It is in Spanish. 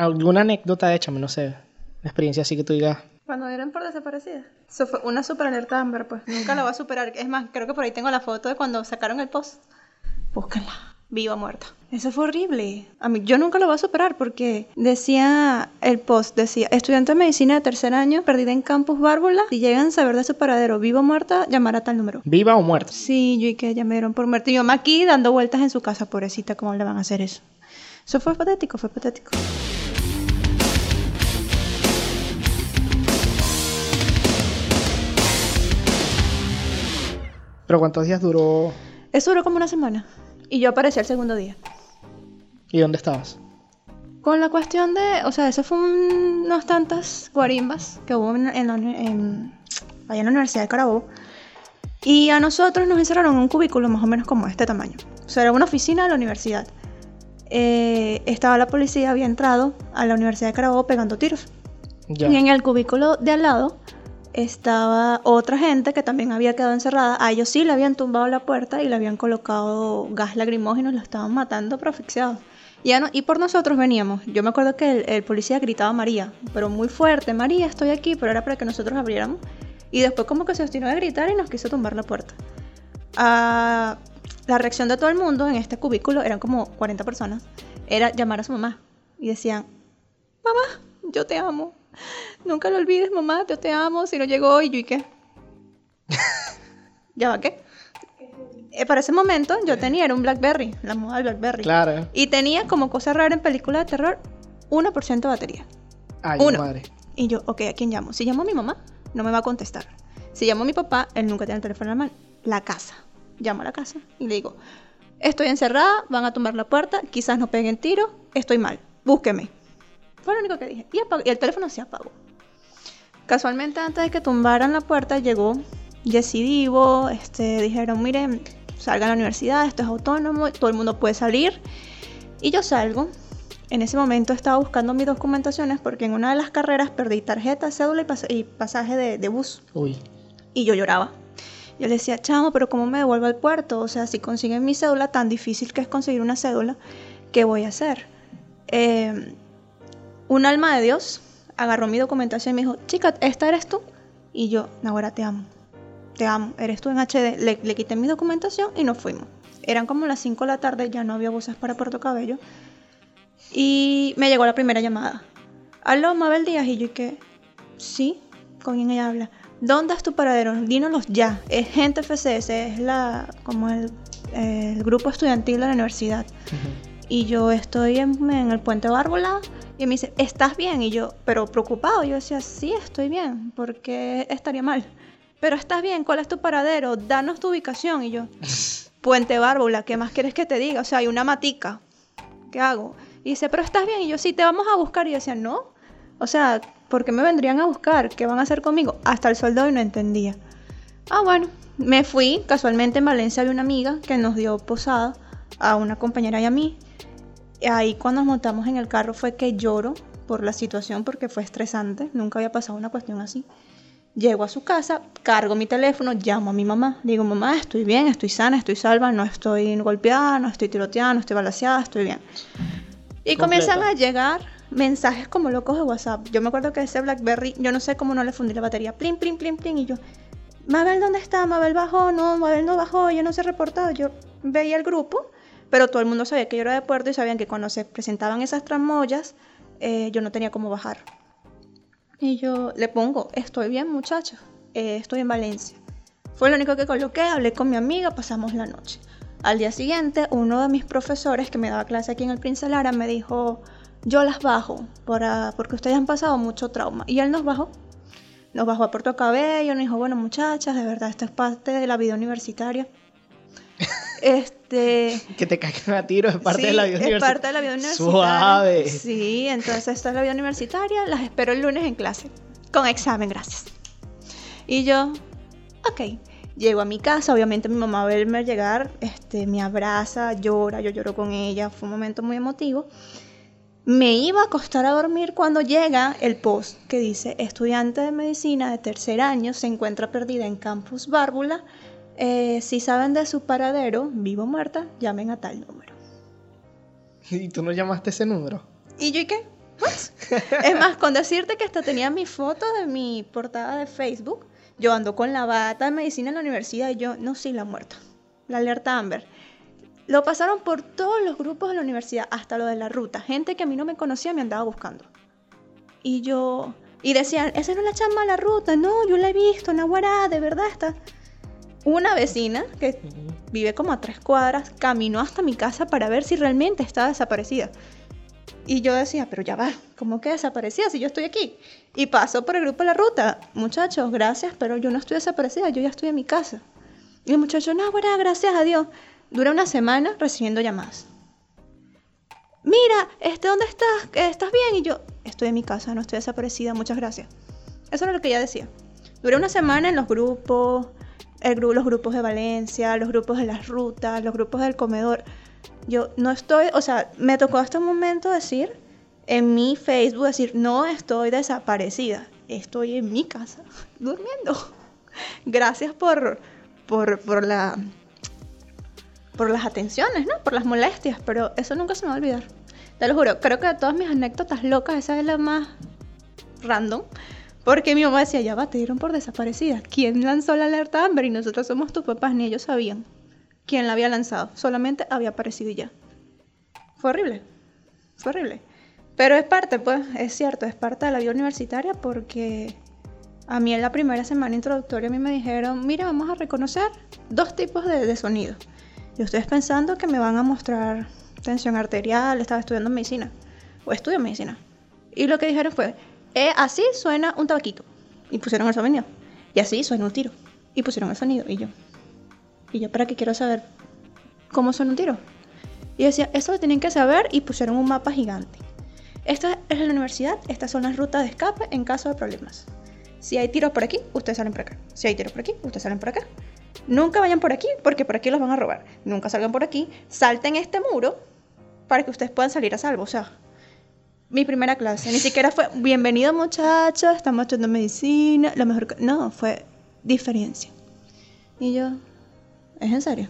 ¿Alguna anécdota? Échame, no sé. Una experiencia así que tú digas. Cuando dieron por desaparecida. Eso fue una super alerta Amber, pues. Nunca la voy a superar. Es más, creo que por ahí tengo la foto de cuando sacaron el post. Búsquenla. Viva o muerta. Eso fue horrible. A mí, yo nunca lo voy a superar porque decía el post, decía, estudiante de medicina de tercer año, perdida en campus Bárbula, si llegan a saber de su paradero, viva o muerta, llamar a tal número. ¿Viva o muerta? Sí, yo y que ya me dieron por muerta. Y yo me aquí dando vueltas en su casa, pobrecita, ¿cómo le van a hacer eso? Eso fue patético, fue patético. ¿Pero cuántos días duró Eso duró como una semana. Y yo aparecí el segundo día. y dónde estabas? Con la cuestión de, o sea, eso fue un- unas tantas guarimbas que hubo en, allá en la Universidad de Carabobo. Y a nosotros nos encerraron en un cubículo más o menos como este tamaño. O sea, era una oficina de la universidad. Eh, estaba la policía, había entrado a la Universidad de Carabobo pegando tiros. Ya. Y en el cubículo de al lado estaba otra gente que también había quedado encerrada. A ellos sí le habían tumbado la puerta y le habían colocado gas lacrimógeno y lo estaban matando, pero asfixiados. Y, no- y por nosotros veníamos. Yo me acuerdo que el, policía gritaba María, pero muy fuerte, María, estoy aquí, pero era para que nosotros abriéramos. Y después como que se obstinó a gritar y nos quiso tumbar la puerta. Ah, la reacción de todo el mundo en este cubículo, eran como 40 personas, era llamar a su mamá. Y decían, mamá, yo te amo. Nunca lo olvides, mamá, yo te amo. Si no llegó y yo y qué. ¿Ya va qué? Eh, para ese momento yo tenía, era un Blackberry, la moda del Blackberry. Claro. Y tenía como cosa rara en películas de terror, 1% de batería. Ay, Uno. madre. Y yo, ok, ¿a quién llamo? Si llamo a mi mamá, no me va a contestar. Si llamo a mi papá, él nunca tiene el teléfono en la mano. La casa. Llamo a la casa y le digo, estoy encerrada, van a tumbar la puerta, quizás no peguen tiro, estoy mal, búsqueme. Fue lo único que dije. Y, apag- y el teléfono se apagó. Casualmente antes de que tumbaran la puerta llegó Jessy Divo, este, dijeron, miren, salgan a la universidad, esto es autónomo, todo el mundo puede salir. Y yo salgo. En ese momento estaba buscando mis documentaciones porque en una de las carreras perdí tarjeta, cédula y, pas- y pasaje de, de bus. Uy. Y yo lloraba. Yo le decía, chamo, pero ¿cómo me devuelvo al puerto? O sea, si consiguen mi cédula, tan difícil que es conseguir una cédula, ¿qué voy a hacer? Eh, un alma de Dios agarró mi documentación y me dijo, chica, ¿esta eres tú? Y yo, ahora te amo. Te amo, eres tú en HD. Le, quité mi documentación y nos fuimos. Eran como las 5 de la tarde, ya no había buses para Puerto Cabello. Y me llegó la primera llamada. Aló, Mabel Díaz. Y yo, ¿qué? Sí, ¿con quién ella habla? ¿Dónde es tu paradero? Dínoslos ya. Es gente FCS, es la, como el, grupo estudiantil de la universidad. Y yo estoy en, en el puente Bárbola y me dice, ¿estás bien? Y yo, pero preocupado. Yo decía, sí, estoy bien, porque estaría mal. Pero estás bien, ¿cuál es tu paradero? Danos tu ubicación. Y yo, Puente Bárbola, ¿qué más quieres que te diga? O sea, hay una matica. ¿Qué hago? Y dice, pero estás bien. Y yo, sí, te vamos a buscar. Y yo decía, no. O sea, ¿por qué me vendrían a buscar? ¿Qué van a hacer conmigo? Hasta el sueldo y no entendía. Ah, bueno, me fui. Casualmente en Valencia había una amiga que nos dio posada a una compañera y a mí. Ahí cuando nos montamos en el carro fue que lloro por la situación porque fue estresante. Nunca había pasado una cuestión así. Llego a su casa, cargo mi teléfono, llamo a mi mamá. Digo, mamá, estoy bien, estoy sana, estoy salva, no estoy golpeada, no estoy tiroteada, no estoy balaseada, estoy bien. Y Completo. comienzan a llegar mensajes como locos de WhatsApp. Yo me acuerdo que ese Blackberry, yo no sé cómo no le fundí la batería. Plin, plin, plin, plin. Y yo, Mabel, ¿dónde está? Mabel bajó, no, Mabel no bajó, yo no se reportado. Yo veía el grupo, pero todo el mundo sabía que yo era de puerto y sabían que cuando se presentaban esas tramoyas, eh, yo no tenía cómo bajar. Y yo le pongo, estoy bien muchachos, eh, estoy en Valencia. Fue lo único que coloqué, hablé con mi amiga, pasamos la noche. Al día siguiente, uno de mis profesores que me daba clase aquí en el Prince Lara me dijo, yo las bajo para, porque ustedes han pasado mucho trauma. Y él nos bajó. Nos bajó a Puerto Cabello, nos dijo, bueno muchachas, de verdad, esto es parte de la vida universitaria. Este... Que te caigan a tiro es parte Sí, de la vida es universitaria. parte de la vida universitaria. Suave. Sí, entonces esta es la vida universitaria. Las espero el lunes en clase. Con examen, gracias. Y yo, ok. Llego a mi casa, obviamente mi mamá a verme llegar, este, me abraza, llora, yo lloro con ella, fue un momento muy emotivo. Me iba a acostar a dormir cuando llega el post que dice, estudiante de medicina de tercer año se encuentra perdida en Campus Bárbula. Eh, si saben de su paradero, vivo o muerta, llamen a tal número. ¿Y tú no llamaste ese número? ¿Y yo y qué? es más, con decirte que hasta tenía mi foto de mi portada de Facebook, yo ando con la bata de medicina en la universidad y yo, no, sí, la muerta. La alerta Amber. Lo pasaron por todos los grupos de la universidad, hasta lo de la ruta. Gente que a mí no me conocía me andaba buscando. Y yo, y decían, esa no es la chamba de la ruta, no, yo la he visto, Nahuara, de verdad está. Una vecina que vive como a tres cuadras caminó hasta mi casa para ver si realmente estaba desaparecida. Y yo decía, pero ya va, ¿cómo que desaparecida si yo estoy aquí? Y pasó por el grupo de la ruta, muchachos, gracias, pero yo no estoy desaparecida, yo ya estoy en mi casa. Y el muchacho, no, bueno, gracias a Dios. Dura una semana recibiendo llamadas. Mira, este, ¿dónde estás? ¿Estás bien? Y yo, estoy en mi casa, no estoy desaparecida, muchas gracias. Eso era lo que ella decía. Duré una semana en los grupos, el, los grupos de Valencia, los grupos de las rutas, los grupos del comedor. Yo no estoy, o sea, me tocó hasta un momento decir en mi Facebook, decir, no estoy desaparecida, estoy en mi casa, durmiendo. Gracias por, por, por la por las atenciones, ¿no? Por las molestias, pero eso nunca se me va a olvidar. Te lo juro, creo que de todas mis anécdotas locas, esa es la más random. Porque mi mamá decía, ya va, te dieron por desaparecida. ¿Quién lanzó la alerta Amber? Y nosotros somos tus papás, ni ellos sabían quién la había lanzado. Solamente había aparecido y ya. Fue horrible. Fue horrible. Pero es parte, pues, es cierto, es parte de la vida universitaria porque a mí en la primera semana introductoria a mí me dijeron, mira, vamos a reconocer dos tipos de, de sonido. Yo estoy pensando que me van a mostrar tensión arterial, estaba estudiando medicina, o estudio medicina. Y lo que dijeron fue, eh, así suena un tabaquito. Y pusieron el sonido. Y así suena un tiro. Y pusieron el sonido. Y yo, ¿y yo para qué quiero saber cómo suena un tiro? Y decía, eso lo tienen que saber y pusieron un mapa gigante. Esta es la universidad, estas son las rutas de escape en caso de problemas. Si hay tiros por aquí, ustedes salen por acá. Si hay tiros por aquí, ustedes salen por acá. Nunca vayan por aquí porque por aquí los van a robar. Nunca salgan por aquí. Salten este muro para que ustedes puedan salir a salvo. O sea, mi primera clase. Ni siquiera fue bienvenido muchachos, estamos estudiando medicina. Lo mejor que... No, fue diferencia. Y yo, ¿es en serio?